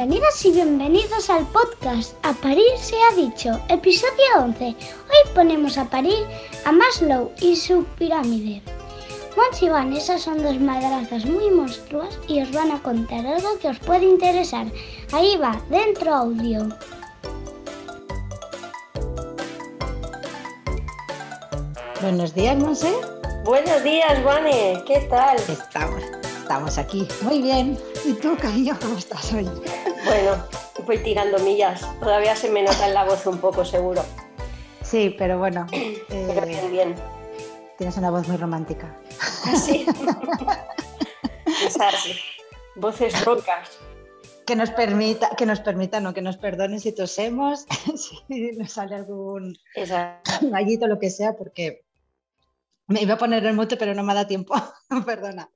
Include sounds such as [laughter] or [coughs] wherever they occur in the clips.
Bienvenidas y bienvenidos al podcast A Parir se ha dicho, episodio 11. Hoy ponemos a parir a Maslow y su pirámide. Mons y Vanessa son dos madrazas muy monstruas y os van a contar algo que os puede interesar. Ahí va, dentro audio. Buenos días, Monse. Buenos días, Vane. ¿Qué tal? Estamos, estamos aquí. Muy bien. ¿Y tú, cariño, cómo estás hoy? Bueno, voy tirando millas. Todavía se me nota en la voz un poco, seguro. Sí, pero bueno. [clears throat] Pero eh, bien, bien. tienes una voz muy romántica. [laughs] Así. Esas voces rocas. Que nos permita, que nos permita, no, que nos perdone si tosemos, [laughs] si nos sale algún Esa. gallito, lo que sea, porque me iba a poner el mute, pero no me da tiempo. [laughs] Perdona.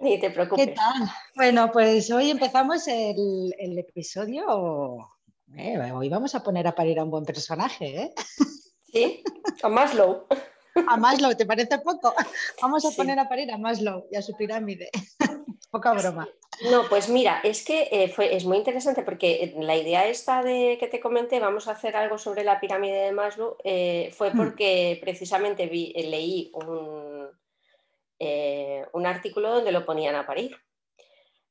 Ni te ¿Qué preocupes. tal? Bueno, pues hoy empezamos el, el episodio. eh, hoy vamos a poner a parir a un buen personaje, ¿eh? ¿Sí? A Maslow. A Maslow, ¿te parece poco? Vamos a Sí. poner a parir a Maslow y a su pirámide. [laughs] Poca broma. No, pues mira, es que eh, fue, es muy interesante porque eh, la idea esta de que te comenté, vamos a hacer algo sobre la pirámide de Maslow, eh, fue Hmm. porque precisamente vi, leí un, eh, un artículo donde lo ponían a parir.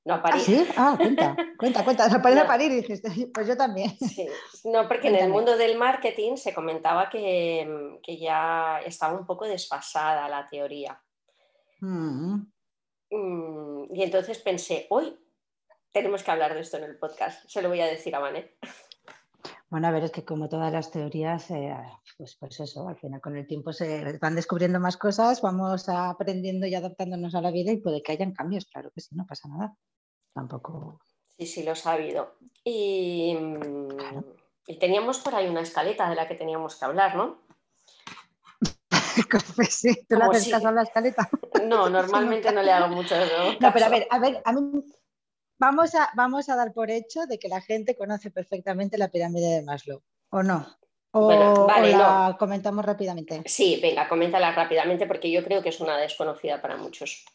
No a ¿Ah, parir. sí? Ah, cuenta, [laughs] cuenta, cuenta. Se ponen a No. parir dices, pues yo también. [laughs] Sí, no, porque en el mundo del marketing se comentaba que, que ya estaba un poco desfasada la teoría. Mm, Mm, Y entonces pensé, hoy tenemos que hablar de esto en el podcast. Se lo voy a decir a Vané. Bueno, a ver, es que como todas las teorías, eh, pues, pues eso, al final con el tiempo se van descubriendo más cosas, vamos aprendiendo y adaptándonos a la vida y puede que hayan cambios, claro que sí, no pasa nada. Tampoco. Sí, sí, lo he sabido. Y, mm, Claro. y teníamos por ahí una escaleta de la que teníamos que hablar, ¿no? [laughs] Sí, tú le haces si- caso a la escaleta. [laughs] No, normalmente no le hago mucho ¿no? No, pero a ver, a ver, a mí vamos a, vamos a dar por hecho de que la gente conoce perfectamente la pirámide de Maslow, ¿o no? O, Bueno, vale, o la comentamos rápidamente. Sí, venga, coméntala rápidamente porque yo creo que es una desconocida para muchos.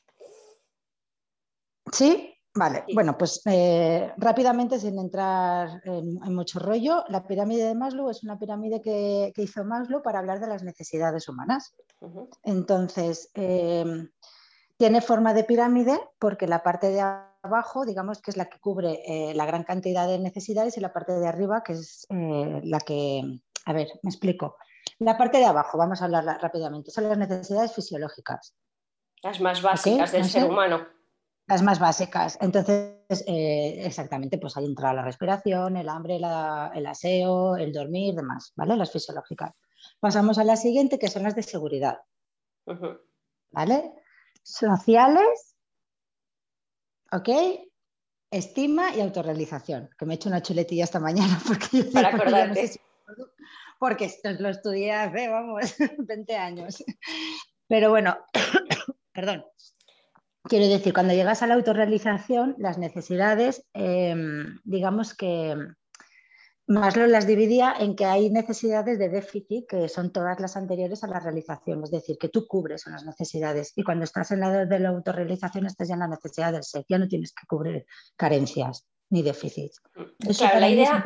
¿Sí? Vale, Sí. bueno, pues eh, rápidamente, sin entrar en, en mucho rollo, la pirámide de Maslow es una pirámide que, que hizo Maslow para hablar de las necesidades humanas. Entonces, eh, tiene forma de pirámide porque la parte de abajo, digamos que es la que cubre eh, la gran cantidad de necesidades y la parte de arriba, que es la que, a ver, me explico. La parte de abajo, vamos a hablarla rápidamente, son las necesidades fisiológicas. Las más básicas del ser humano. Las más básicas. Entonces, eh, exactamente, pues ahí entra la respiración, el hambre, la- el aseo, el dormir, demás, ¿vale? Las fisiológicas. Pasamos a la siguiente, que son las de seguridad. ¿vale? Sociales, ¿ok? Estima y autorrealización, que me he hecho una chuletilla esta mañana [laughs] porque yo Para ya no sé acordarte. si porque esto lo estudié hace, vamos, [laughs] 20 años. Pero bueno, [coughs] perdón. Quiero decir, cuando llegas a la autorrealización, las necesidades, eh, digamos que Maslow las dividía en que hay necesidades de déficit, que son todas las anteriores a la realización, es decir, que tú cubres unas necesidades y cuando estás en la de la autorrealización estás ya en la necesidad del ser, ya no tienes que cubrir carencias ni déficits. Eso Claro, la es idea,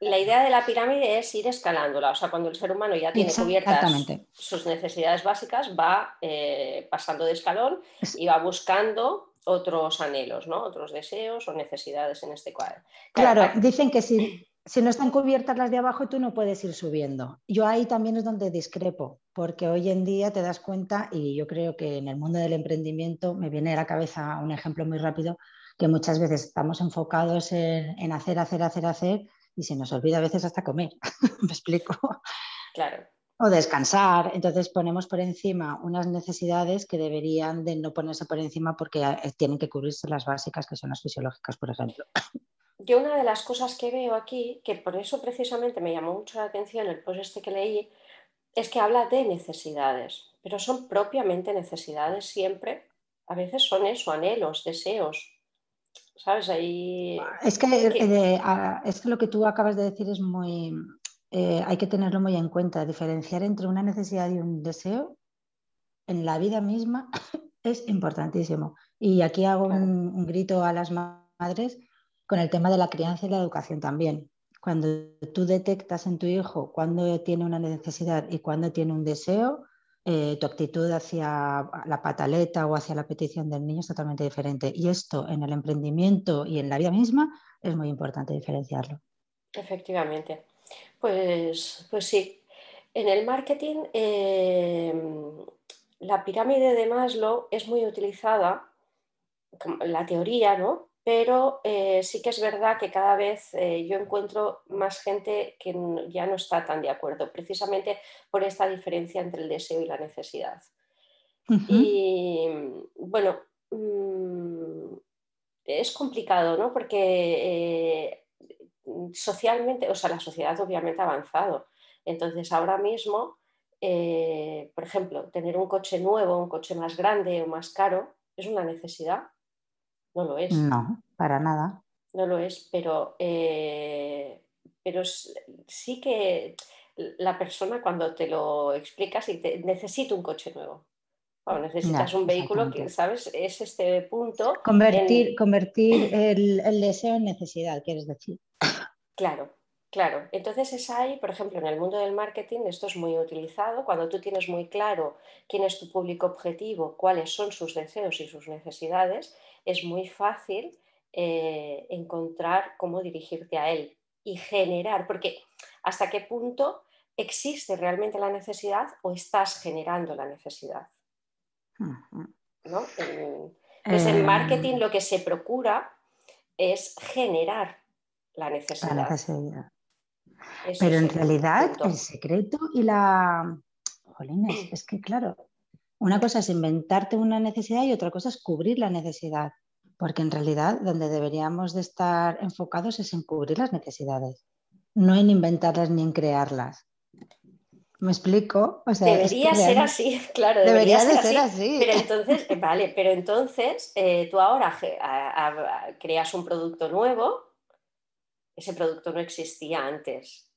la idea de la pirámide es ir escalándola. O sea, cuando el ser humano ya tiene cubiertas sus necesidades básicas, va eh, pasando de escalón Es- y va buscando otros anhelos, ¿no? Otros deseos o necesidades en este cuadro. Claro, dicen que si, si no están cubiertas las de abajo, tú no puedes ir subiendo. Yo ahí también es donde discrepo, porque hoy en día te das cuenta, y yo creo que en el mundo del emprendimiento me viene a la cabeza un ejemplo muy rápido, que muchas veces estamos enfocados en, en hacer, hacer, hacer, hacer, y se nos olvida a veces hasta comer. [laughs] ¿Me explico? Claro. O descansar. Entonces ponemos por encima unas necesidades que deberían de no ponerse por encima porque eh, tienen que cubrirse las básicas, que son las fisiológicas, por ejemplo. Yo una de las cosas que veo aquí, que por eso precisamente me llamó mucho la atención el post este que leí, es que habla de necesidades, pero son propiamente necesidades siempre. A veces son eso, anhelos, deseos. ¿Sabes? Ahí... Es que, eh, es que lo que tú acabas de decir es muy, eh, hay que tenerlo muy en cuenta, diferenciar entre una necesidad y un deseo en la vida misma [coughs] es importantísimo. Y aquí hago un, un grito a las ma- madres con el tema de la crianza y la educación también. Cuando tú detectas en tu hijo cuándo tiene una necesidad y cuándo tiene un deseo, eh, tu actitud hacia la pataleta o hacia la petición del niño es totalmente diferente. Y esto en el emprendimiento y en la vida misma es muy importante diferenciarlo. Efectivamente. Pues, pues sí. En el marketing, em, la pirámide de Maslow es muy utilizada, la teoría, ¿no? Pero eh, sí que es verdad que cada vez eh, yo encuentro más gente que ya no está tan de acuerdo, precisamente por esta diferencia entre el deseo y la necesidad. Y bueno, mm, es complicado, ¿no? Porque eh, socialmente, o sea, la sociedad obviamente ha avanzado. Entonces, ahora mismo, por ejemplo, tener un coche nuevo, un coche más grande o más caro, es una necesidad no lo es. No, para nada. No lo es, pero, eh, pero sí que la persona cuando te lo explicas y te necesito un coche nuevo. necesitas un vehículo que, ¿sabes? Es este punto. Convertir, convertir el, el, deseo en necesidad, quieres decir. Claro, claro. Entonces es ahí, por ejemplo, en el mundo del marketing, esto es muy utilizado. Cuando tú tienes muy claro quién es tu público objetivo, cuáles son sus deseos y sus necesidades, es muy fácil eh, encontrar cómo dirigirte a él y generar, porque hasta qué punto existe realmente la necesidad o estás generando la necesidad. ¿No? Entonces, en marketing em. lo que se procura es generar la necesidad. Pero en realidad el, secreto y la... Jolines, es que claro, una cosa es inventarte una necesidad y otra cosa es cubrir la necesidad, porque en realidad donde deberíamos de estar enfocados es en cubrir las necesidades, no en inventarlas ni en crearlas. ¿Me explico? debería ser así, claro. Debería, ser, así. Pero entonces, eh, vale, pero entonces eh, tú ahora creas un producto nuevo, ese producto no existía antes.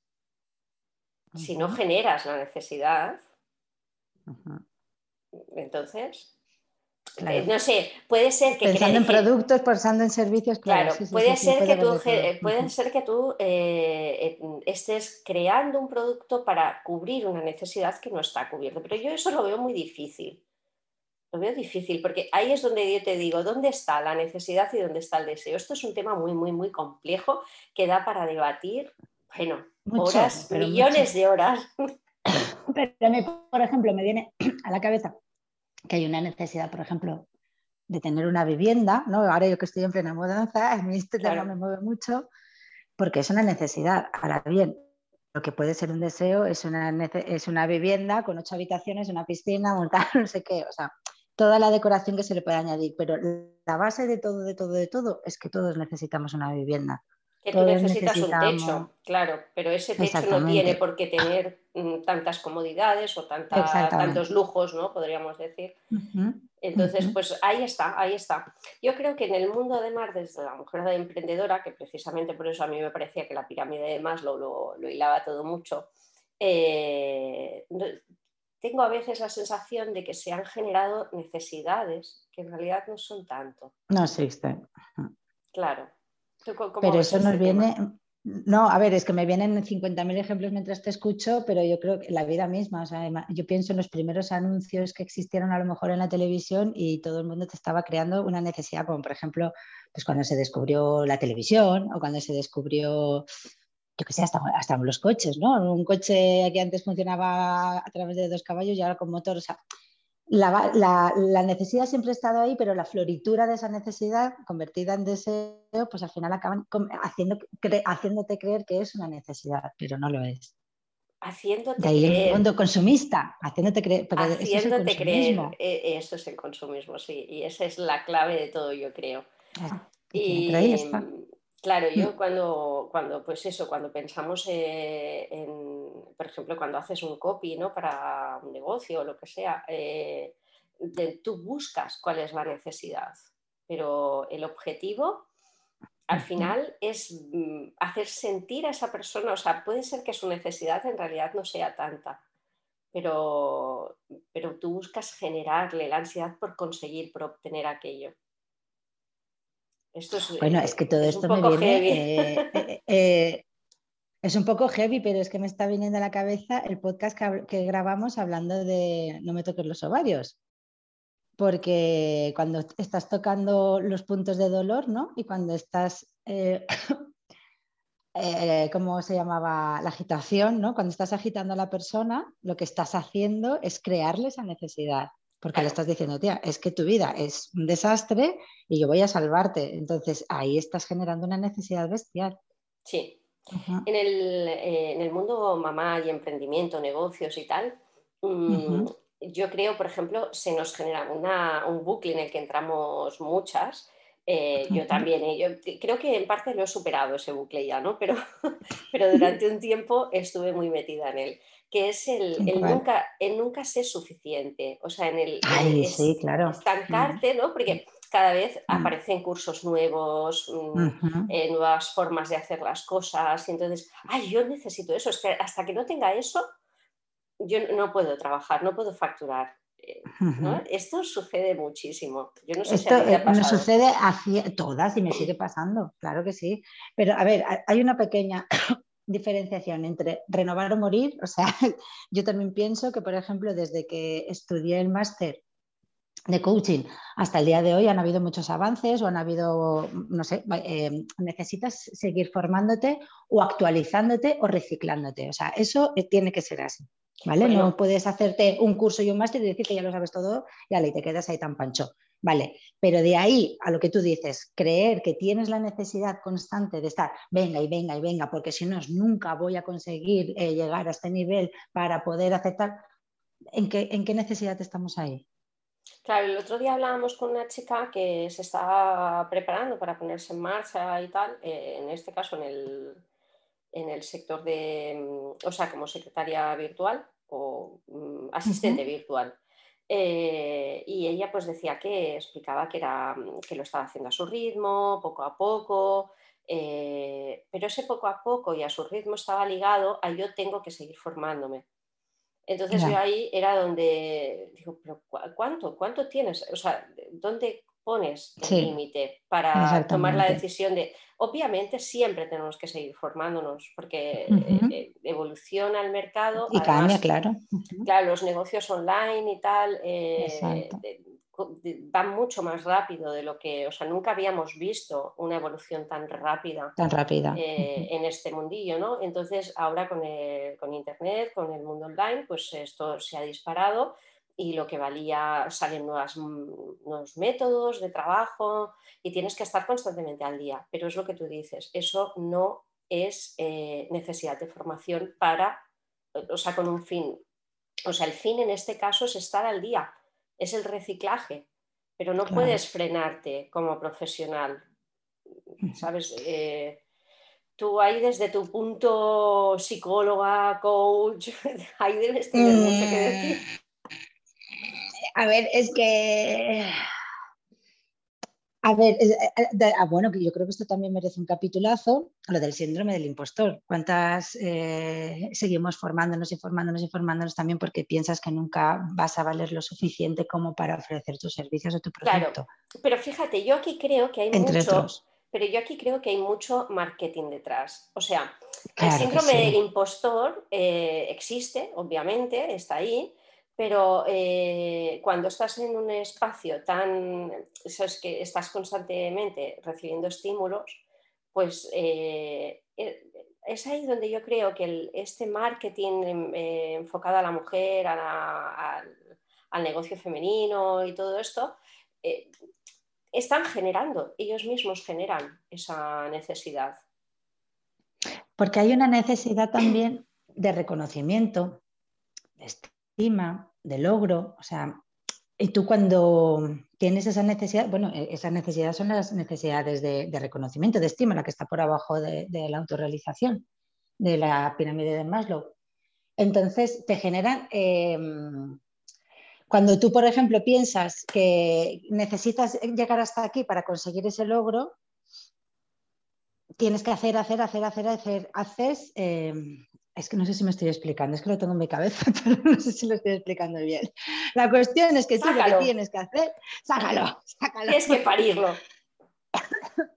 Si no generas la necesidad, entonces, eh, no sé, puede ser que... Pensando en productos, pensando en servicios, claro. puede, ser que tú, puede, ser que tú estés creando un producto para cubrir una necesidad que no está cubierta, pero yo eso lo veo muy difícil. Lo veo difícil porque ahí es donde yo te digo, ¿dónde está la necesidad y dónde está el deseo? Esto es un tema muy, muy, muy complejo que da para debatir, bueno, horas, millones de horas. Pero por ejemplo, me viene [clears throat] a la cabeza que hay una necesidad, por ejemplo, de tener una vivienda, ¿no? Ahora yo que estoy en plena mudanza, [laughs] a mí este tema me mueve mucho porque es una necesidad. Ahora bien, lo que puede ser un deseo es una, es una vivienda con ocho habitaciones, una piscina, montar [laughs] no sé qué, o sea, toda la decoración que se le puede añadir, pero la base de todo, de todo, de todo es que todos necesitamos una vivienda. Que tú necesitas un techo, claro, pero ese techo no tiene por qué tener mm, tantas comodidades o tantos lujos, ¿no? Podríamos decir. Entonces, pues ahí está, ahí está. Yo creo que en el mundo además desde la mujer de emprendedora, que precisamente por eso a mí me parecía que la pirámide de Maslow lo, lo hilaba todo mucho, eh, tengo a veces la sensación de que se han generado necesidades que en realidad no son tanto. No existen. Claro. Pero eso nos viene, no, a ver, es que me vienen 50.000 ejemplos mientras te escucho, pero yo creo que la vida misma, o sea, yo pienso en los primeros anuncios que existieron a lo mejor en la televisión y todo el mundo te estaba creando una necesidad, como por ejemplo, pues cuando se descubrió la televisión o cuando se descubrió, yo qué sé, hasta, hasta los coches, ¿no? Un coche que antes funcionaba a través de dos caballos y ahora con motor, o sea, la, necesidad siempre ha estado ahí, pero la floritura de esa necesidad convertida en deseo, pues al final acaban haciendo, haciéndote creer que es una necesidad, pero no lo es. Haciéndote de ahí creer. el mundo consumista, haciéndote creer. haciéndote creer, e, eso es el consumismo, sí, y esa es la clave de todo, yo creo. Y, ahí está. Claro, yo mm. cuando, cuando, pues eso, cuando pensamos eh, en, por ejemplo, cuando haces un copy ¿no? para un negocio o lo que sea, eh, tú buscas cuál es la necesidad, pero el objetivo al final es mm, hacer sentir a esa persona, o sea, puede ser que su necesidad en realidad no sea tanta, pero, pero tú buscas generarle la ansiedad por conseguir, por obtener aquello. Esto es, bueno, es que todo esto me viene. es un poco heavy, pero es que me está viniendo a la cabeza el podcast que, grabamos hablando de no me toques los ovarios. Porque cuando estás tocando los puntos de dolor, ¿no? Y cuando estás eh, [coughs] ¿cómo se llamaba? La agitación, ¿no? Cuando estás agitando a la persona, lo que estás haciendo es crearle esa necesidad, porque le estás diciendo, tía, es que tu vida es un desastre y yo voy a salvarte. Entonces ahí estás generando una necesidad bestial. Sí. en, el, eh, en, el, mundo mamá y emprendimiento, negocios y tal, mm, yo creo, por ejemplo, se nos genera una, un bucle en el que entramos muchas eh, yo también, eh, yo creo que en parte lo he superado ese bucle ya, ¿no? Pero, [laughs] pero durante un tiempo estuve muy metida en él, que es el, nunca, el nunca ser suficiente, o sea, en el, estancarte, ¿no? Porque cada vez mm. aparecen cursos nuevos, mm, eh, nuevas formas de hacer las cosas, y entonces, ay, yo necesito eso, es que hasta que no tenga eso, yo no puedo trabajar, no puedo facturar. Esto sucede muchísimo. Yo no sé Esto si eh, me sucede a todas y me sigue [clears throat] pasando, claro que sí. Pero a ver, hay una pequeña diferenciación entre renovar o morir. O sea, [laughs] yo también pienso que, por ejemplo, desde que estudié el máster de coaching hasta el día de hoy han habido muchos avances o han habido, no sé, eh, necesitas seguir formándote o actualizándote o reciclándote. O sea, eso eh, tiene que ser así. ¿Vale? no puedes hacerte un curso y un máster y decir que ya lo sabes todo y y te quedas ahí tan pancho. Vale, pero de ahí a lo que tú dices, creer que tienes la necesidad constante de estar, venga y venga y venga, porque si no, nunca voy a conseguir eh, llegar a este nivel para poder aceptar, ¿en qué, ¿en qué necesidad estamos ahí? Claro, el otro día hablábamos con una chica que se estaba preparando para ponerse en marcha y tal, eh, en este caso en el, en el sector de, mm, o sea, como secretaria virtual o mm, asistente virtual. Eh, y ella pues decía que explicaba que, era, mm, que lo estaba haciendo a su ritmo, poco a poco, eh, pero ese poco a poco y a su ritmo estaba ligado a yo tengo que seguir formándome. Entonces yo ahí era donde digo, pero ¿cuánto? ¿Cuánto tienes? O sea, ¿dónde pones el límite para tomar la decisión de, obviamente siempre tenemos que seguir formándonos porque eh, evoluciona el mercado. Y cambia, claro. Claro, los negocios online y tal eh, van mucho más rápido de lo que, o sea, nunca habíamos visto una evolución tan rápida. Tan rápida. Eh, en este mundillo, ¿no? Entonces, ahora con, con Internet, con el mundo online, pues esto se ha disparado y lo que valía, salen nuevas, mm, nuevos métodos de trabajo y tienes que estar constantemente al día. Pero es lo que tú dices, eso no es eh, necesidad de formación para, o sea, con un fin. O sea, el fin en este caso es estar al día, es el reciclaje, pero no puedes frenarte como profesional. ¿Sabes? Eh, tú ahí desde tu punto psicóloga, coach, [laughs] ahí debes tener mucho que decir. A ver, es que... A ver, eh, eh, ah, bueno, que yo creo que esto también merece un capitulazo, lo del síndrome del impostor. ¿Cuántas eh, seguimos formándonos y formándonos y formándonos también porque piensas que nunca vas a valer lo suficiente como para ofrecer tus servicios o tu producto? Claro, pero fíjate, yo aquí creo que hay mucho, pero yo aquí creo que hay mucho marketing detrás. O sea, el síndrome del impostor existe, obviamente, está ahí, pero eh, cuando estás en un espacio tan, sabes que estás constantemente recibiendo estímulos, pues eh, eh, es ahí donde yo creo que este marketing em, enfocado a la mujer, al negocio femenino y todo esto, están generando, ellos mismos generan esa necesidad. Porque hay una necesidad también de reconocimiento, de estima, de logro, o sea, y tú cuando tienes esa necesidad, bueno, e-, esas necesidades son las necesidades de, reconocimiento, de estima, la que está por abajo de, la autorrealización, de la pirámide de Maslow. Entonces, te generan, em, cuando tú, por ejemplo, piensas que necesitas llegar hasta aquí para conseguir ese logro, tienes que hacer, hacer, hacer, hacer, hacer, haces em, es que no sé si me estoy explicando, es que lo tengo en mi cabeza, [laughs] pero no sé si lo estoy explicando bien. La cuestión es que tú lo que tienes que hacer, sácalo, [laughs] sácalo. Tienes que parirlo. [laughs]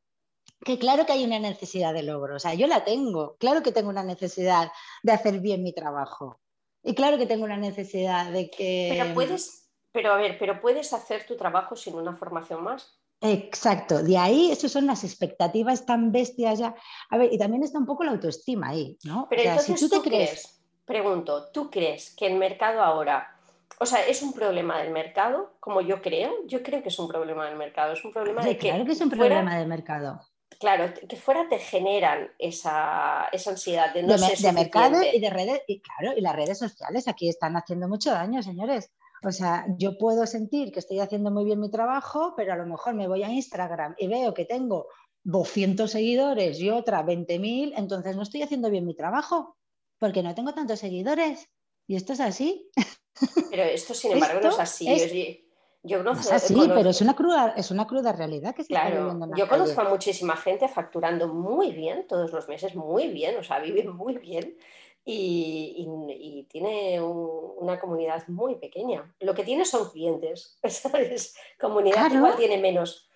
que claro que hay una necesidad de logro, o sea, yo la tengo, claro que tengo una necesidad de hacer bien mi trabajo y claro que tengo una necesidad de que... Pero puedes, pero a ver, pero puedes hacer tu trabajo sin una formación más. Exacto, de ahí esas son las expectativas tan bestias ya. A ver, y también está un poco la autoestima ahí, ¿no? Pero entonces tú, te crees, pregunto, ¿tú crees que el mercado ahora, o sea, es un problema del mercado, como yo creo? Yo creo que es un problema del mercado, es un problema de que... Claro que es un problema del mercado. Claro, que fuera te generan esa, ansiedad de no de, ser de mercado y de redes, y claro, y las redes sociales aquí están haciendo mucho daño, señores. O sea, yo puedo sentir que estoy haciendo muy bien mi trabajo, pero a lo mejor me voy a Instagram y veo que tengo 200 seguidores y otra 20.000, entonces no estoy haciendo bien mi trabajo, porque no tengo tantos seguidores. Y esto es así. [laughs] Pero esto, sin embargo, no es así. Yo no, es así, pero es una cruda, es una cruda realidad que se está viviendo Yo conozco a muchísima gente facturando muy bien todos los meses, muy bien, o sea, viven muy bien y, tiene una comunidad muy pequeña. Lo que tiene son clientes, [laughs] ¿sabes? Comunidad igual tiene menos.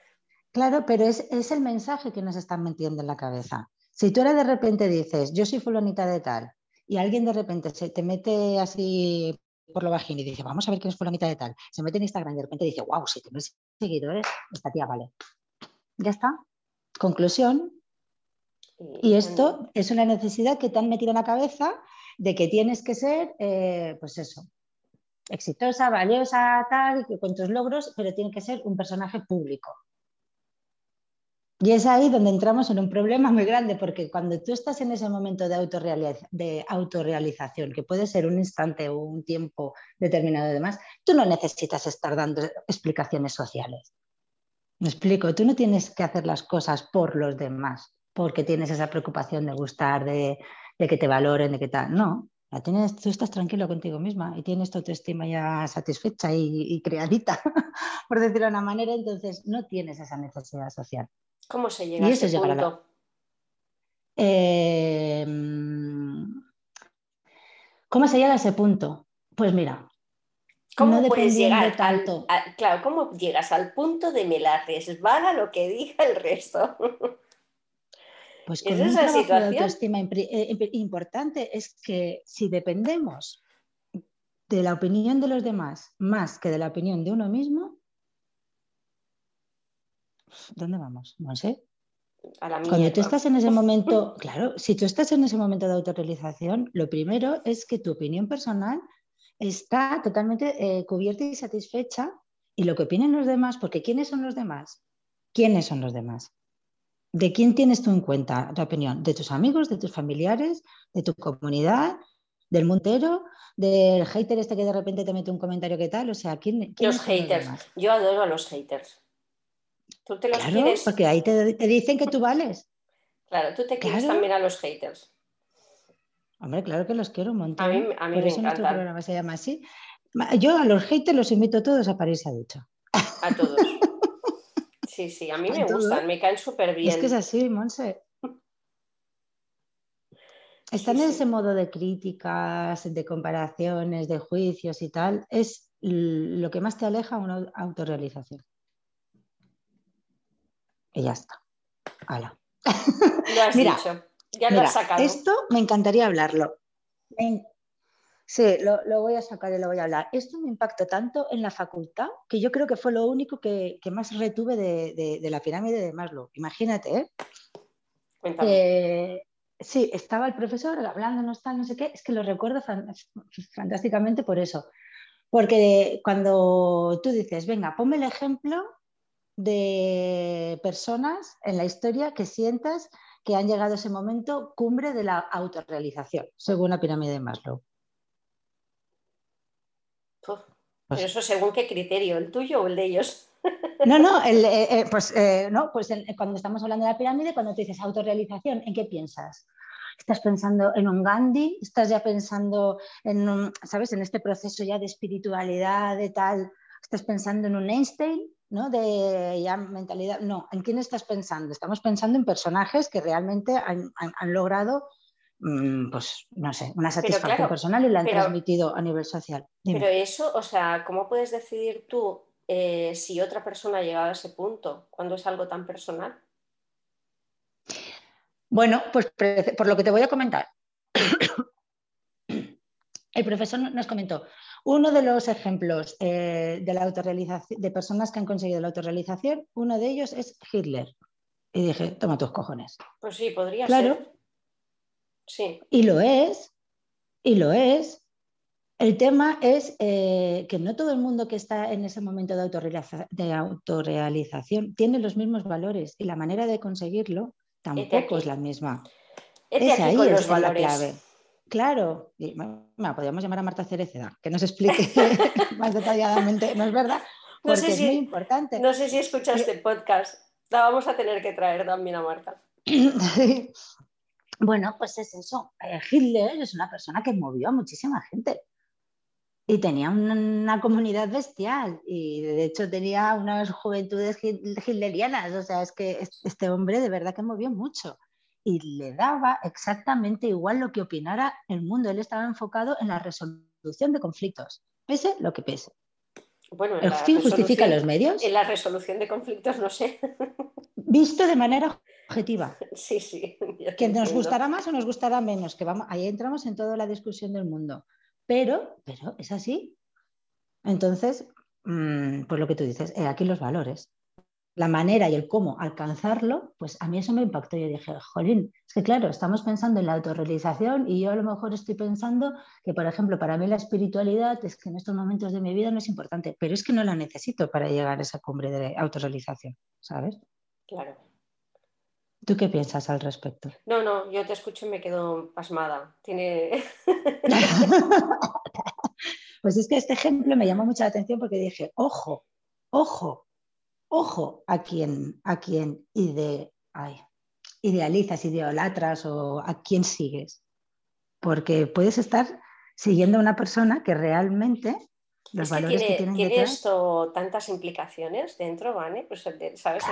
Claro, pero es, es, el mensaje que nos están metiendo en la cabeza. Si tú ahora de repente dices, yo soy fulanita de tal, y alguien de repente se te mete así por lo bajín y dice, vamos a ver quién es fulanita de tal, se mete en Instagram y de repente dice, wow, si tienes seguidores, esta tía vale. Ya está. Conclusión, y esto es una necesidad que te han metido en la cabeza de que tienes que ser, eh, pues eso, exitosa, valiosa, tal, con tus logros, pero tiene que ser un personaje público. Y es ahí donde entramos en un problema muy grande, porque cuando tú estás en ese momento de, autorrealización, de autorrealización, que puede ser un instante o un tiempo determinado de demás, tú no necesitas estar dando explicaciones sociales. Me explico, tú no tienes que hacer las cosas por los demás porque tienes esa preocupación de gustar, de, que te valoren, de que tal. No, la tienes, tú estás tranquilo contigo misma y tienes tu autoestima ya satisfecha y, creadita, [laughs] por decirlo de una manera, entonces no tienes esa necesidad social. ¿Cómo se llega a ese punto? Em, ¿Cómo se llega a ese punto? Pues mira, ¿Cómo puedes llegar tanto. claro, ¿cómo llegas al punto de me la resbala lo que diga el resto? [laughs] Pues con un trabajo de autoestima eh, importante es que si dependemos de la opinión de los demás más que de la opinión de uno mismo, ¿dónde vamos? No sé. Cuando tú estás en ese [laughs] momento, claro, si tú estás en ese momento de autorrealización, lo primero es que tu opinión personal está totalmente eh, cubierta y satisfecha y lo que opinen los demás, porque ¿quiénes son los demás? ¿Quiénes son los demás? ¿De quién tienes tú en cuenta tu opinión? ¿De tus amigos, de tus familiares, de tu comunidad, del mundo del hater este que de repente te mete un comentario que tal? O sea, ¿quién, los haters. Yo adoro a los haters. ¿Tú te los claro, porque ahí te, dicen que tú vales. Claro, tú te quieres también a los haters. Hombre, claro que los quiero un montón. A mí, a mí Por eso nuestro programa se llama así. Yo a los haters los invito a todos a París, ha dicho. A todos. [laughs] Sí, sí, a mí me gustan, me caen súper bien. Es que es así, Monse. Están en ese modo de críticas, de comparaciones, de juicios y tal, es lo que más te aleja a una autorrealización. Y ya está. Hala. Lo has [laughs] dicho. Ya lo has sacado. Esto me encantaría hablarlo. Sí, lo, voy a sacar y lo voy a hablar. Esto me impactó tanto en la facultad que yo creo que fue lo único que, más retuve de, la pirámide de Maslow. Imagínate, ¿eh? ¿eh? sí, estaba el profesor hablándonos tal, no sé qué, es que lo recuerdo fantásticamente por eso. Porque cuando tú dices, venga, ponme el ejemplo de personas en la historia que sientas que han llegado a ese momento cumbre de la autorrealización, según la pirámide de Maslow. Pues Pero eso según qué criterio, el tuyo o el de ellos. No, no, [laughs] eh, eh, pues, eh, no, pues cuando estamos hablando de la pirámide, cuando te dices autorrealización, ¿en qué piensas? ¿Estás pensando en un Gandhi? ¿Estás ya pensando en, ¿sabes? En este proceso ya de espiritualidad, de tal? ¿Estás pensando en un Einstein? ¿no? De ya mentalidad. No, ¿en quién estás pensando? Estamos pensando en personajes que realmente han logrado Mm, pues no sé, una satisfacción personal y la han transmitido a nivel social. Pero eso, o sea, ¿cómo puedes decidir tú eh, si otra persona ha llegado a ese punto cuando es algo tan personal? Bueno, pues por lo que te voy a comentar. El profesor nos comentó, uno de los ejemplos eh, de, la autorrealización, de personas que han conseguido la autorrealización, uno de ellos es Hitler. Y dije, toma tus cojones. Pues sí, podría claro. ser. Sí. Y lo es, y lo es. El tema es eh, que no todo el mundo que está en ese momento de, autorrealización tiene los mismos valores y la manera de conseguirlo tampoco es la misma. es ahí los valores. la clave. Claro, podríamos llamar a Marta Cereceda, que nos explique [laughs] más detalladamente, ¿no es verdad? Porque es muy importante. No sé si escuchaste el podcast, la vamos a tener que traer también a Marta. [laughs] bueno, pues es eso. Eh, Hitler es una persona que movió a muchísima gente y tenía una, comunidad bestial y de hecho tenía unas juventudes hitlerianas. O sea, es que este hombre de verdad que movió mucho y le daba exactamente igual lo que opinara el mundo. Él estaba enfocado en la resolución de conflictos, pese lo que pese. Bueno, el fin justifica los medios. En la resolución de conflictos, no sé. [laughs] Visto de manera objetiva. Sí, sí. Que nos gustará más o nos gustará menos, que vamos, ahí entramos en toda la discusión del mundo. Pero, pero es así. Entonces, mm, pues lo que tú dices, eh, aquí los valores la manera y el cómo alcanzarlo, pues a mí eso me impactó. Yo dije, jolín, es que claro, estamos pensando en la autorrealización y yo a lo mejor estoy pensando que, por ejemplo, para mí la espiritualidad es que en estos momentos de mi vida no es importante, pero es que no la necesito para llegar a esa cumbre de autorrealización, ¿sabes? Claro. ¿Tú qué piensas al respecto? No, no, yo te escucho y me quedo pasmada. Tiene... [laughs] pues es que este ejemplo me llamó mucha atención porque dije, ojo, ojo, ojo a quien, a quien ide, idealizas, idolatras o a quién sigues. Porque puedes estar siguiendo a una persona que realmente los valores que, tiene, tiene esto tantas implicaciones dentro, ¿vale? Pues, ¿sabes?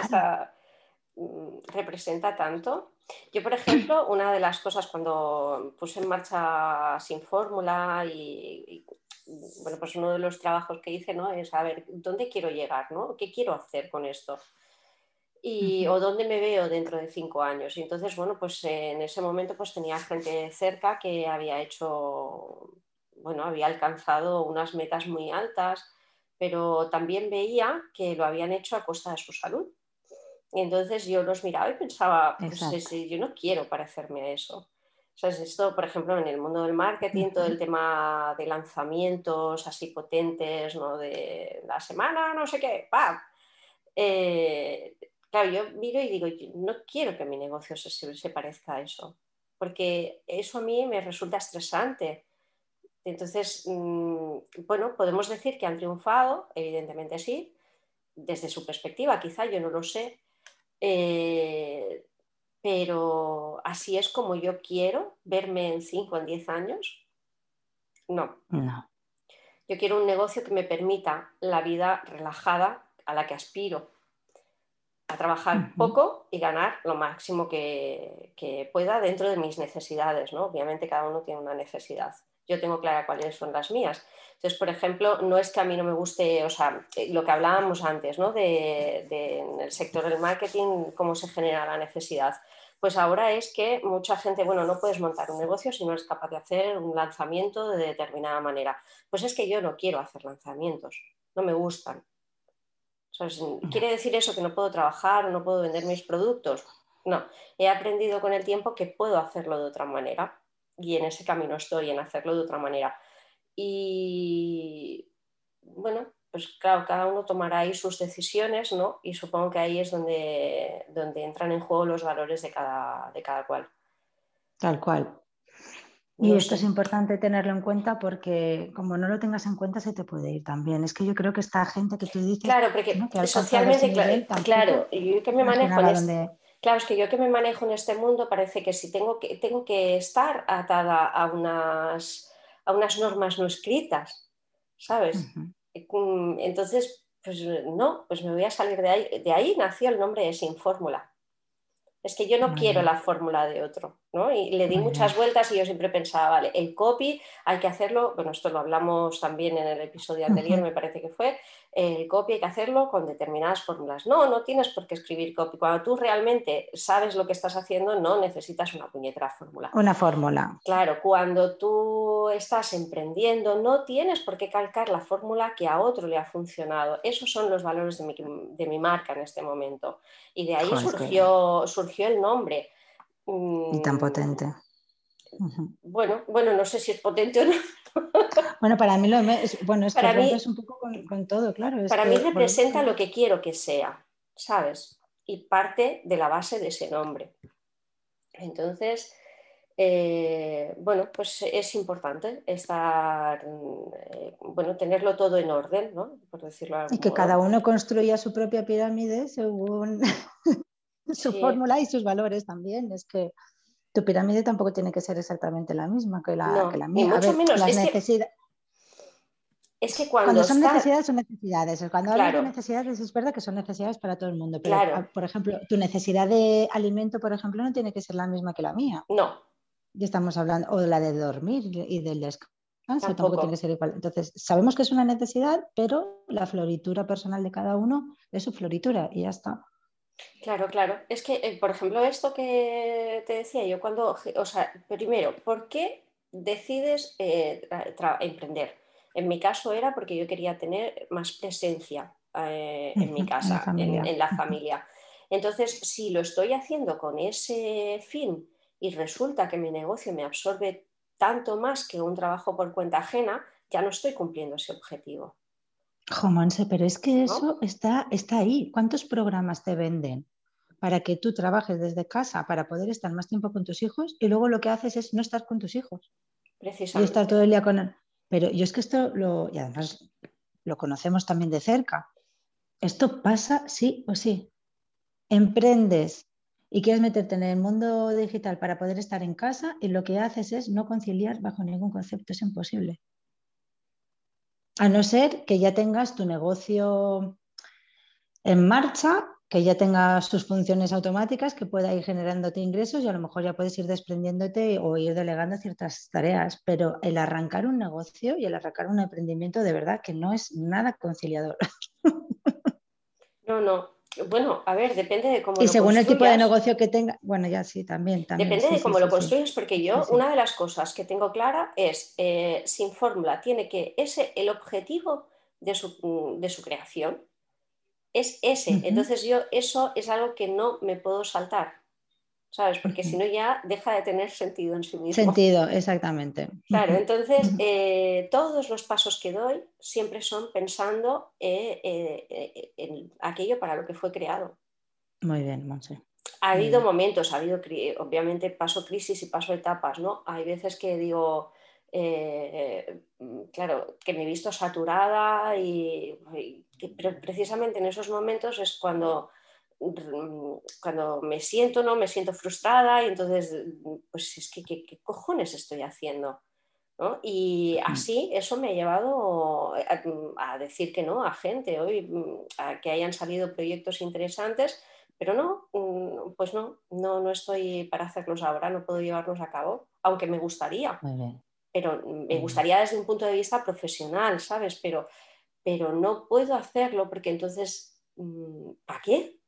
Mm, representa tanto. Yo, por ejemplo, una de las cosas cuando puse en marcha sin fórmula y, bueno, pues uno de los trabajos que hice ¿no? es a ver dónde quiero llegar, ¿no? ¿Qué quiero hacer con esto? Y, o dónde me veo dentro de cinco años. Y entonces, bueno, pues en ese momento pues tenía gente cerca que había hecho, bueno, había alcanzado unas metas muy altas, pero también veía que lo habían hecho a costa de su salud. Y entonces yo los miraba y pensaba, pues yo no quiero parecerme a eso. ¿Sabes? Esto, por ejemplo, en el mundo del marketing, todo el tema de lanzamientos así potentes, ¿no? De la semana, no sé qué, ¡pam! Eh, claro, yo miro y digo, no quiero que mi negocio se, se, parezca a eso, porque eso a mí me resulta estresante. Entonces, mm, bueno, podemos decir que han triunfado, evidentemente sí, desde su perspectiva, quizá yo no lo sé, eh, pero así es como yo quiero verme en 5 o en 10 años. No. No. Yo quiero un negocio que me permita la vida relajada a la que aspiro, a trabajar poco y ganar lo máximo que, que, pueda dentro de mis necesidades. ¿no? Obviamente cada uno tiene una necesidad. Yo tengo clara cuáles son las mías. Entonces, por ejemplo, no es que a mí no me guste, o sea, eh, lo que hablábamos antes, ¿no? De, de, en el sector del marketing, cómo se genera la necesidad pues ahora es que mucha gente, bueno, no puedes montar un negocio si no eres capaz de hacer un lanzamiento de determinada manera. Pues es que yo no quiero hacer lanzamientos, no me gustan. ¿Quiere decir eso que no puedo trabajar no puedo vender mis productos? No, he aprendido con el tiempo que puedo hacerlo de otra manera y en ese camino estoy, en hacerlo de otra manera. Y bueno, pues claro, cada uno tomará ahí sus decisiones, ¿no? Y supongo que ahí es donde, donde entran en juego los valores de cada, de cada cual. Tal cual. Y esto es importante tenerlo en cuenta porque como no lo tengas en cuenta se te puede ir también. Es que yo creo que esta gente que tú dices... Claro, porque socialmente, claro, yo que me manejo en este, claro, es que yo que me manejo en este mundo parece que si tengo que, tengo que estar atada a unas, a unas normas no escritas, ¿sabes? Entonces, pues no, pues me voy a salir de ahí. De ahí nació el nombre de Sin Fórmula. Es que yo no quiero la fórmula de otro, ¿no? Y le di muchas vueltas y yo siempre pensaba, vale, el copy hay que hacerlo, bueno, esto lo hablamos también en el episodio anterior, me parece que fue, el copy hay que hacerlo con determinadas fórmulas. No, no tienes por qué escribir copy. Cuando tú realmente sabes lo que estás haciendo, no necesitas una puñetera fórmula. Una fórmula. Claro, cuando tú estás emprendiendo, no tienes por qué calcar la fórmula que a otro le ha funcionado. Esos son los valores de mi, de mi marca en este momento. Y de ahí surgió, surgió el nombre. Y tan potente. Bueno, bueno, no sé si es potente o no. [laughs] Bueno, para mí lo es, bueno, es que es un poco con, todo, claro. para mí representa lo que quiero que sea, ¿sabes? Y parte de la base de ese nombre. Entonces, eh, bueno, pues es importante estar, eh, bueno, tenerlo todo en orden, ¿no? Por decirlo Y que cada uno construya su propia pirámide según su fórmula y sus valores también. Es que tu pirámide tampoco tiene que ser exactamente la misma que la, que la mía. mucho menos. Las es, que, cuando, son necesidades, son necesidades. Cuando hablo de necesidades, es verdad que son necesidades para todo el mundo. Pero, ah, por ejemplo, tu necesidad de alimento, por ejemplo, no tiene que ser la misma que la mía. No. Y estamos hablando, o la de dormir y del descanso. Tampoco. tiene que ser igual. Entonces, sabemos que es una necesidad, pero la floritura personal de cada uno es su floritura y ya está. Claro, claro. Es que, eh, por ejemplo, esto que te decía yo, cuando, o sea, primero, ¿por qué decides eh, emprender? En mi caso era porque yo quería tener más presencia eh, en mi [laughs] casa, en, la [laughs] familia. Entonces, si lo estoy haciendo con ese fin y resulta que mi negocio me absorbe tanto más que un trabajo por cuenta ajena, ya no estoy cumpliendo ese objetivo. Jomonse, pero es que eso está, está ahí. ¿Cuántos programas te venden para que tú trabajes desde casa para poder estar más tiempo con tus hijos y luego lo que haces es no estar con tus hijos? Precisamente. Y estar todo el día con él. Pero yo es que esto lo, y además lo conocemos también de cerca. Esto pasa sí o sí. Emprendes y quieres meterte en el mundo digital para poder estar en casa y lo que haces es no conciliar bajo ningún concepto, es imposible. A no ser que ya tengas tu negocio en marcha, que ya tenga sus funciones automáticas, que pueda ir generándote ingresos y a lo mejor ya puedes ir desprendiéndote o ir delegando ciertas tareas. Pero el arrancar un negocio y el arrancar un emprendimiento de verdad que no es nada conciliador. [laughs] No, no, bueno, a ver, depende de cómo y según el tipo de negocio que tenga, bueno, ya sí, también. depende de cómo lo construyes, porque yo, una de las cosas que tengo clara es, eh, sin fórmula, tiene que ese, el objetivo de su, de su creación es ese. Entonces yo, eso es algo que no me puedo saltar. ¿Sabes? Porque si no ya deja de tener sentido en sí mismo. Sentido, exactamente. Claro, entonces eh, todos los pasos que doy siempre son pensando eh, eh, en aquello para lo que fue creado. Muy bien, Monse. Ha habido momentos, ha habido, obviamente, paso crisis y paso etapas, ¿no? Hay veces que digo, claro, que me he visto saturada y, pero precisamente en esos momentos es cuando cuando me siento, ¿no? Me siento frustrada y entonces, pues es que, ¿qué, cojones estoy haciendo? Y mm. así eso me ha llevado a, decir que no a gente hoy, mm, a que hayan salido proyectos interesantes, pero no, mm, pues no, no, no estoy para hacerlos ahora, no puedo llevarlos a cabo, aunque me gustaría. Pero me gustaría desde un punto de vista profesional, ¿sabes? Pero, pero no puedo hacerlo porque entonces, ¿para qué?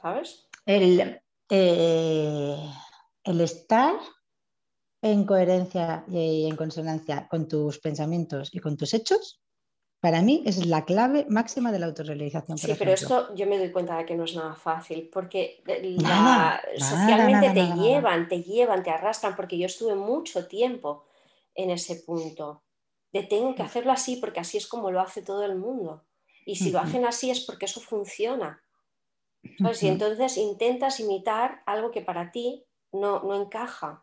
¿Sabes? El, eh, el estar en coherencia y en consonancia con tus pensamientos y con tus hechos, para mí es la clave máxima de la autorrealización. Sí, pero esto yo me doy cuenta de que no es nada fácil, porque socialmente te llevan, te llevan, te arrastran, porque yo estuve mucho tiempo en ese punto de tengo que hacerlo así porque así es como lo hace todo el mundo. Y si lo hacen así es porque eso funciona. Y entonces intentas imitar algo que para ti no, encaja.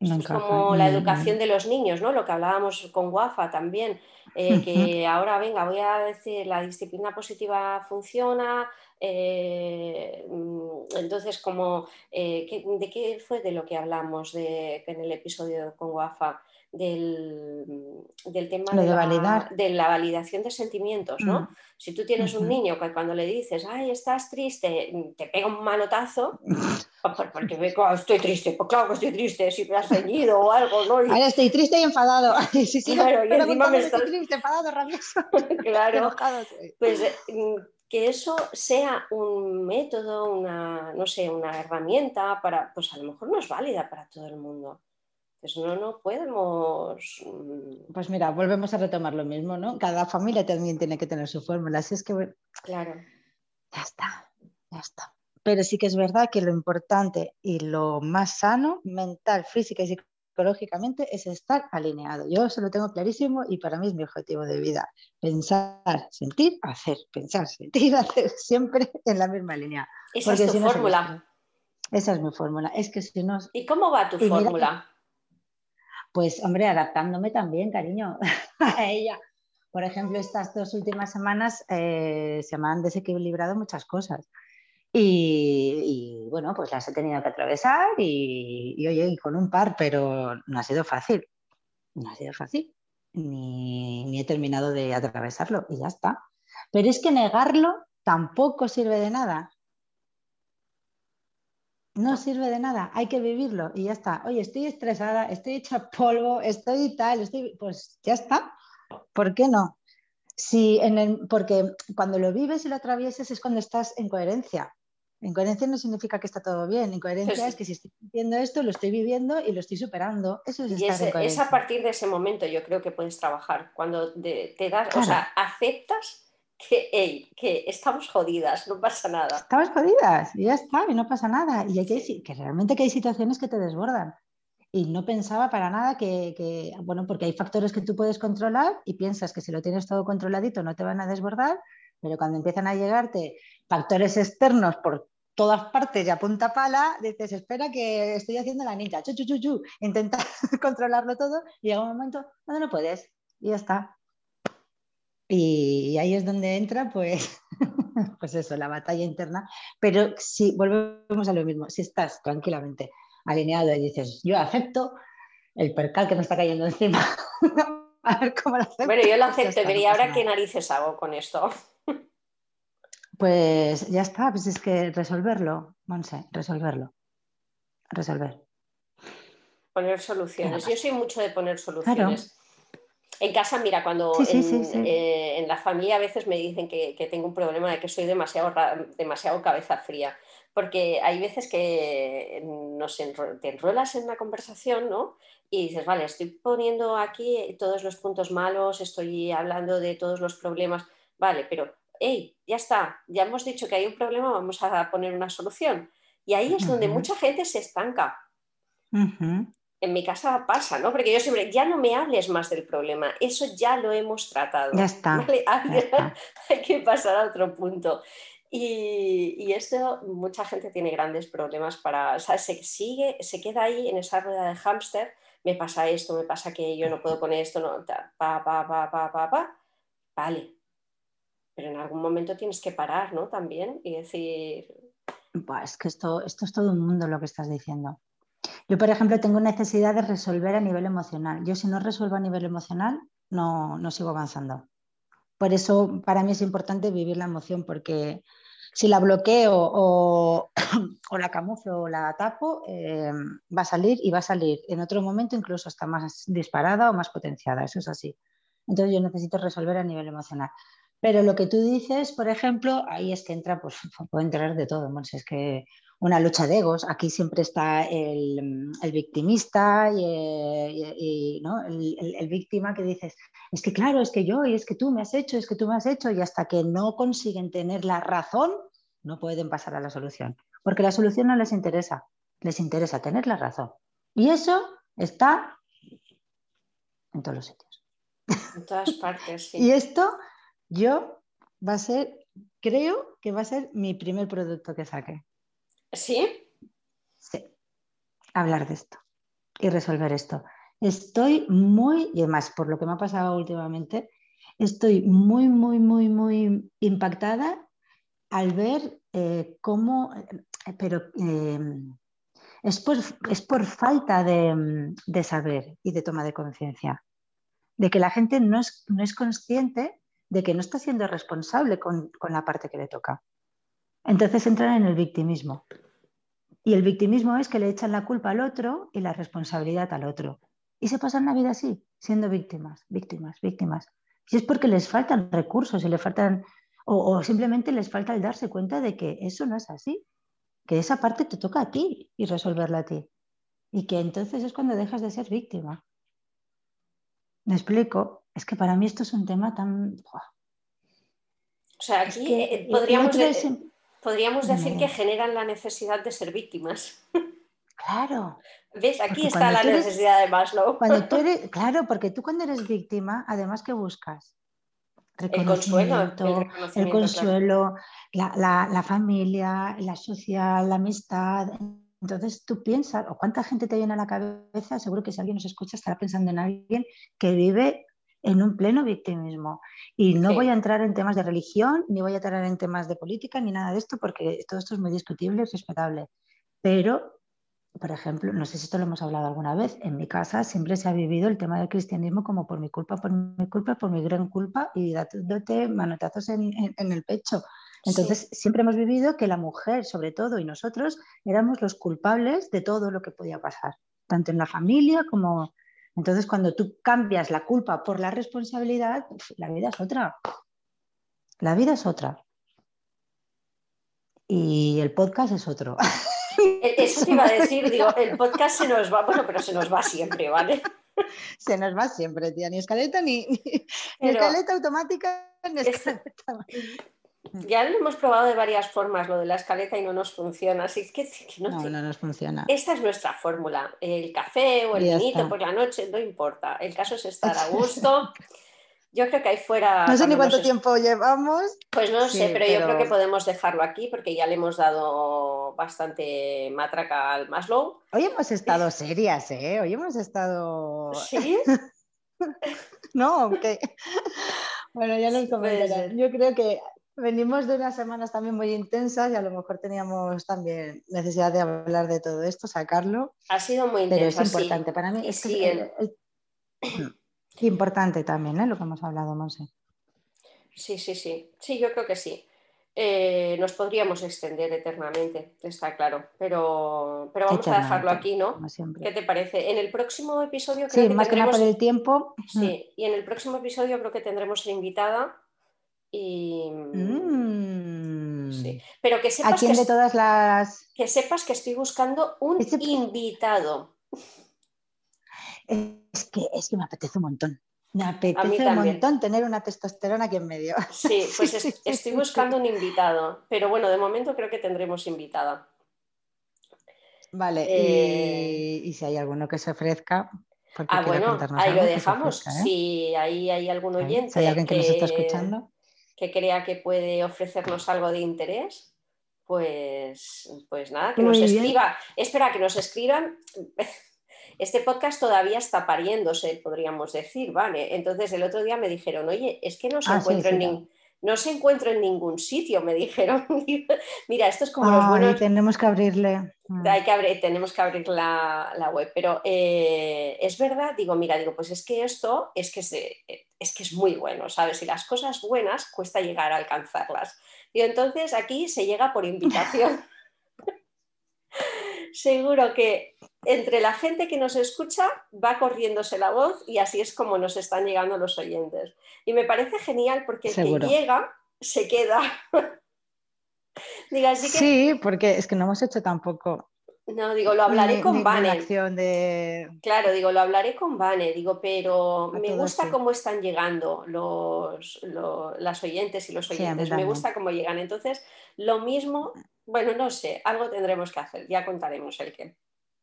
es como la educación de los niños, ¿no? Lo que hablábamos con Guafa también, eh, que ahora venga, voy a decir, la disciplina positiva funciona, Eh, mm, entonces, como, eh, ¿de qué fue de lo que hablamos de, en el episodio con Guafa? Del, tema de, la, de, la, validación de sentimientos, ¿no? Mm. Si tú tienes un niño que cuando le dices, ay, estás triste, te pega un manotazo, [laughs] porque me, estoy triste, pues claro que estoy triste, si me has reñido o algo, ¿no? Ahora estoy triste y enfadado. [laughs] Sí, sí, claro, y encima me estoy triste, enfadado, rabioso. [laughs] claro, pues mm, que eso sea un método, una, no sé, una herramienta para, pues a lo mejor no es válida para todo el mundo. Pues no, no podemos. Mm, pues mira, volvemos a retomar lo mismo, ¿no? Cada familia también tiene que tener su fórmula. Así es que. Claro. Ya está, ya está. Pero sí que es verdad que lo importante y lo más sano, mental, física y psicológicamente, es estar alineado. Yo eso lo tengo clarísimo y para mí es mi objetivo de vida. Pensar, sentir, hacer. Pensar, [laughs] sentir, hacer. Siempre en la misma línea. Esa es tu fórmula. esa es mi fórmula. Es que si no. ¿Y cómo va tu fórmula? Pues, hombre, adaptándome también, cariño, [laughs] a ella. Por ejemplo, estas dos últimas semanas eh, se me han desequilibrado muchas cosas. Y, bueno, pues las he tenido que atravesar y, oye, con un par, pero no ha sido fácil. No ha sido fácil. Ni, ni he terminado de atravesarlo y ya está. Pero es que negarlo tampoco sirve de nada. No sirve de nada, hay que vivirlo y ya está. Oye, estoy estresada, estoy hecha polvo, estoy tal, estoy, pues ya está. ¿Por qué no? Si en el, porque cuando lo vives y lo atraviesas es cuando estás en coherencia. En coherencia no significa que está todo bien, en coherencia es que si estoy sintiendo esto, lo estoy viviendo y lo estoy superando. Eso es, y es, a partir de ese momento yo creo que puedes trabajar, cuando te, das, o sea, aceptas que, que estamos jodidas, no pasa nada. Estamos jodidas, y ya está, y no pasa nada. Y hay que decir que realmente que hay situaciones que te desbordan. Y no pensaba para nada que, bueno, porque hay factores que tú puedes controlar y piensas que si lo tienes todo controladito no te van a desbordar, pero cuando empiezan a llegarte factores externos por todas partes y a punta pala, dices, espera que estoy haciendo la ninja, chu, chu, chu, chu. intenta [laughs] controlarlo todo y llega un momento donde no puedes y ya está. Y ahí es donde entra, pues, [laughs] pues eso, la batalla interna. Pero si volvemos a lo mismo, si estás tranquilamente alineado y dices, yo acepto el percal que me está cayendo encima, [laughs] a ver cómo lo acepto. Bueno, yo lo acepto, pero ¿y ahora qué narices hago con esto? Pues ya está, pues es que resolverlo, Monse, resolverlo. Resolver. Poner soluciones. Yo soy mucho de poner soluciones. En casa, mira, cuando eh, en, la familia a veces me dicen que, tengo un problema de que soy demasiado, demasiado cabeza fría, porque hay veces que nos te enrolas en una conversación, ¿no? Y dices, vale, estoy poniendo aquí todos los puntos malos, estoy hablando de todos los problemas, vale, pero, hey, ya está, ya hemos dicho que hay un problema, vamos a poner una solución. Y ahí es donde mucha gente se estanca en mi casa pasa, ¿no? Porque yo siempre, ya no me hables más del problema, eso ya lo hemos tratado. Ya está. [laughs] [laughs] Hay, que pasar a otro punto. Y, esto, mucha gente tiene grandes problemas para, o sea, se sigue, se queda ahí en esa rueda de hámster, me pasa esto, me pasa que yo no puedo con esto, no, pa, pa, pa, pa, pa, pa, vale. Pero en algún momento tienes que parar, ¿no? También y decir... es que esto, esto es todo un mundo lo que estás diciendo. Yo, por ejemplo, tengo necesidad de resolver a nivel emocional. Yo si no resuelvo a nivel emocional, no, no sigo avanzando. Por eso para mí es importante vivir la emoción, porque si la bloqueo [coughs] o, la camuflo o la tapo, eh, va a salir y va a salir en otro momento incluso hasta más disparada o más potenciada. Eso es así. Entonces yo necesito resolver a nivel emocional. Pero lo que tú dices, por ejemplo, ahí es que entra, pues [laughs] puede entrar de todo. Es que una lucha de egos. Aquí siempre está el, victimista y, el, víctima que dices, es que claro, es que yo, y es que tú me has hecho, es que tú me has hecho, y hasta que no consiguen tener la razón, no pueden pasar a la solución. Porque la solución no les interesa, les interesa tener la razón. Y eso está en todos los sitios. En todas partes, sí. [laughs] y esto yo va a ser, creo que va a ser mi primer producto que saque. ¿Sí? Sí. Hablar de esto y resolver esto. Estoy muy, y además por lo que me ha pasado últimamente, estoy muy, muy, muy, muy impactada al ver eh, cómo, eh, pero em, es, por, es, por, falta de, de, saber y de toma de conciencia, de que la gente no es, no es, consciente de que no está siendo responsable con, con la parte que le toca. Entonces entran en el victimismo. Y el victimismo es que le echan la culpa al otro y la responsabilidad al otro. Y se pasan la vida así, siendo víctimas, víctimas, víctimas. Y es porque les faltan recursos y le faltan, o, o, simplemente les falta el darse cuenta de que eso no es así, que esa parte te toca a ti y resolverla a ti. Y que entonces es cuando dejas de ser víctima. ¿Me explico? Es que para mí esto es un tema tan... O sea, aquí es que, eh, podríamos, podríamos decir que generan la necesidad de ser víctimas. Claro. ¿Ves? Aquí porque está la eres, necesidad de Maslow. Cuando tú [laughs] eres, claro, porque tú cuando eres víctima, además, ¿qué buscas? El consuelo, el, el consuelo claro. la, la, la, familia, la social, la amistad. Entonces tú piensas, o cuánta gente te viene a la cabeza, seguro que si alguien nos escucha estará pensando en alguien que vive en un pleno victimismo. Y no sí. voy a entrar en temas de religión, ni voy a entrar en temas de política, ni nada de esto, porque todo esto es muy discutible y respetable. Pero por ejemplo, no sé si esto lo hemos hablado alguna vez, en mi casa siempre se ha vivido el tema del cristianismo como por mi culpa, por mi culpa, por mi gran culpa y dándote manotazos en, en, en, el pecho. Entonces, sí. siempre hemos vivido que la mujer, sobre todo, y nosotros éramos los culpables de todo lo que podía pasar, tanto en la familia como... Entonces, cuando tú cambias la culpa por la responsabilidad, la vida es otra. La vida es otra. Y el podcast es otro. Eso te iba a [laughs] decir, digo, el podcast se nos va, bueno, pero se nos va siempre, ¿vale? Se nos va siempre, tía, ni escaleta, ni, ni, ni escaleta automática, ni escaleta. Ya lo hemos probado de varias formas, lo de la escaleta, y no nos funciona. Así que, que no, no, te... no, nos funciona. Esta es nuestra fórmula. El café o el vinito por la noche, no importa. El caso es estar a [laughs] gusto. Yo creo que ahí fuera. No sé ni cuánto tiempo llevamos. Pues no sí, sé, pero, pero, yo creo que podemos dejarlo aquí porque ya le hemos dado bastante matraca al Maslow. Hoy hemos estado [laughs] serias, ¿eh? Hoy hemos estado. ¿Sí? [laughs] no, aunque. bueno, ya nos comentarán. Yo creo que venimos de unas semanas también muy intensas y a lo mejor teníamos también necesidad de hablar de todo esto, sacarlo. Ha sido muy intenso. Pero es importante sí. para mí. Es sí, que el, el, el... [coughs] Importante también, ¿eh? Lo que hemos hablado, Monse. Sí, sí, sí. Sí, yo creo que sí. Eh, nos podríamos extender eternamente, está claro. Pero, pero vamos a dejarlo aquí, ¿no? ¿Qué te parece? En el próximo episodio creo sí, que más tendremos... que nada por el tiempo. Sí, y en el próximo episodio creo que tendremos invitada. Y. Mm. Sí. Pero que sepas ¿A quién que, de todas las. Que sepas que estoy buscando un invitado. Es que, es que me apetece un montón. Me apetece un montón tener una testosterona aquí en medio. [laughs] Sí, pues es, [laughs] estoy buscando un invitado, pero bueno, de momento creo que tendremos invitada. Vale, eh... y, y, si hay alguno que se ofrezca. Ah, bueno, ahí lo dejamos. Ofrezca, ¿eh? Si ahí hay algún oyente si hay alguien que, que, nos está escuchando. Que crea que puede ofrecernos algo de interés, pues, pues nada, que Muy nos bien. escriba. Espera, que nos escriban [laughs] este podcast todavía está pariéndose, podríamos decir, ¿vale? Entonces el otro día me dijeron, oye, es que no se, ah, encuentra, sí, en sí, no se encuentra en ningún sitio, me dijeron. [laughs] Mira, esto es como Ay, los buenos... tenemos que abrirle. Hay que abrir, tenemos que abrir la, la web, pero eh, es verdad, digo, mira, digo, pues es que esto es que es, es que es muy bueno, ¿sabes? Y las cosas buenas cuesta llegar a alcanzarlas. Y entonces aquí se llega por invitación. [laughs] Seguro que entre la gente que nos escucha va corriéndose la voz y así es como nos están llegando los oyentes. Y me parece genial porque el Seguro. que llega se queda. [laughs] Así que... Sí, porque es que no hemos hecho tampoco. No, digo, lo hablaré ni, con ni Vane. acción de... Claro, digo, lo hablaré con Vane, digo, pero A me gusta sí. cómo están llegando los, los, las oyentes y los oyentes. Sí, me gusta cómo llegan. Entonces, lo mismo, bueno, no sé, algo tendremos que hacer, ya contaremos el qué.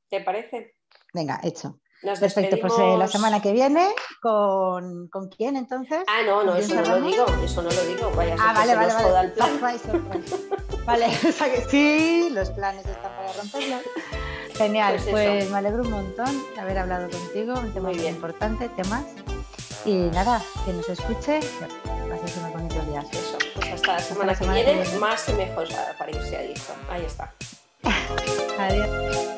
¿Te parece? Venga, hecho. Nos Perfecto, pues eh, la semana que viene, ¿con, ¿con quién entonces? Ah, no, no, eso no lo digo, eso no lo digo. Vaya ah, vale, vale, vale. El plan. vale, [laughs] o sea que sí, los planes están para romperlos. Genial, pues, pues me alegro un montón de haber hablado contigo, un tema muy, muy importante, temas. Y nada, que nos escuche, que paséis unos bonitos días. Eso. La semana, que, viene, más y mejor para irse a dicho. Ahí está. Adiós.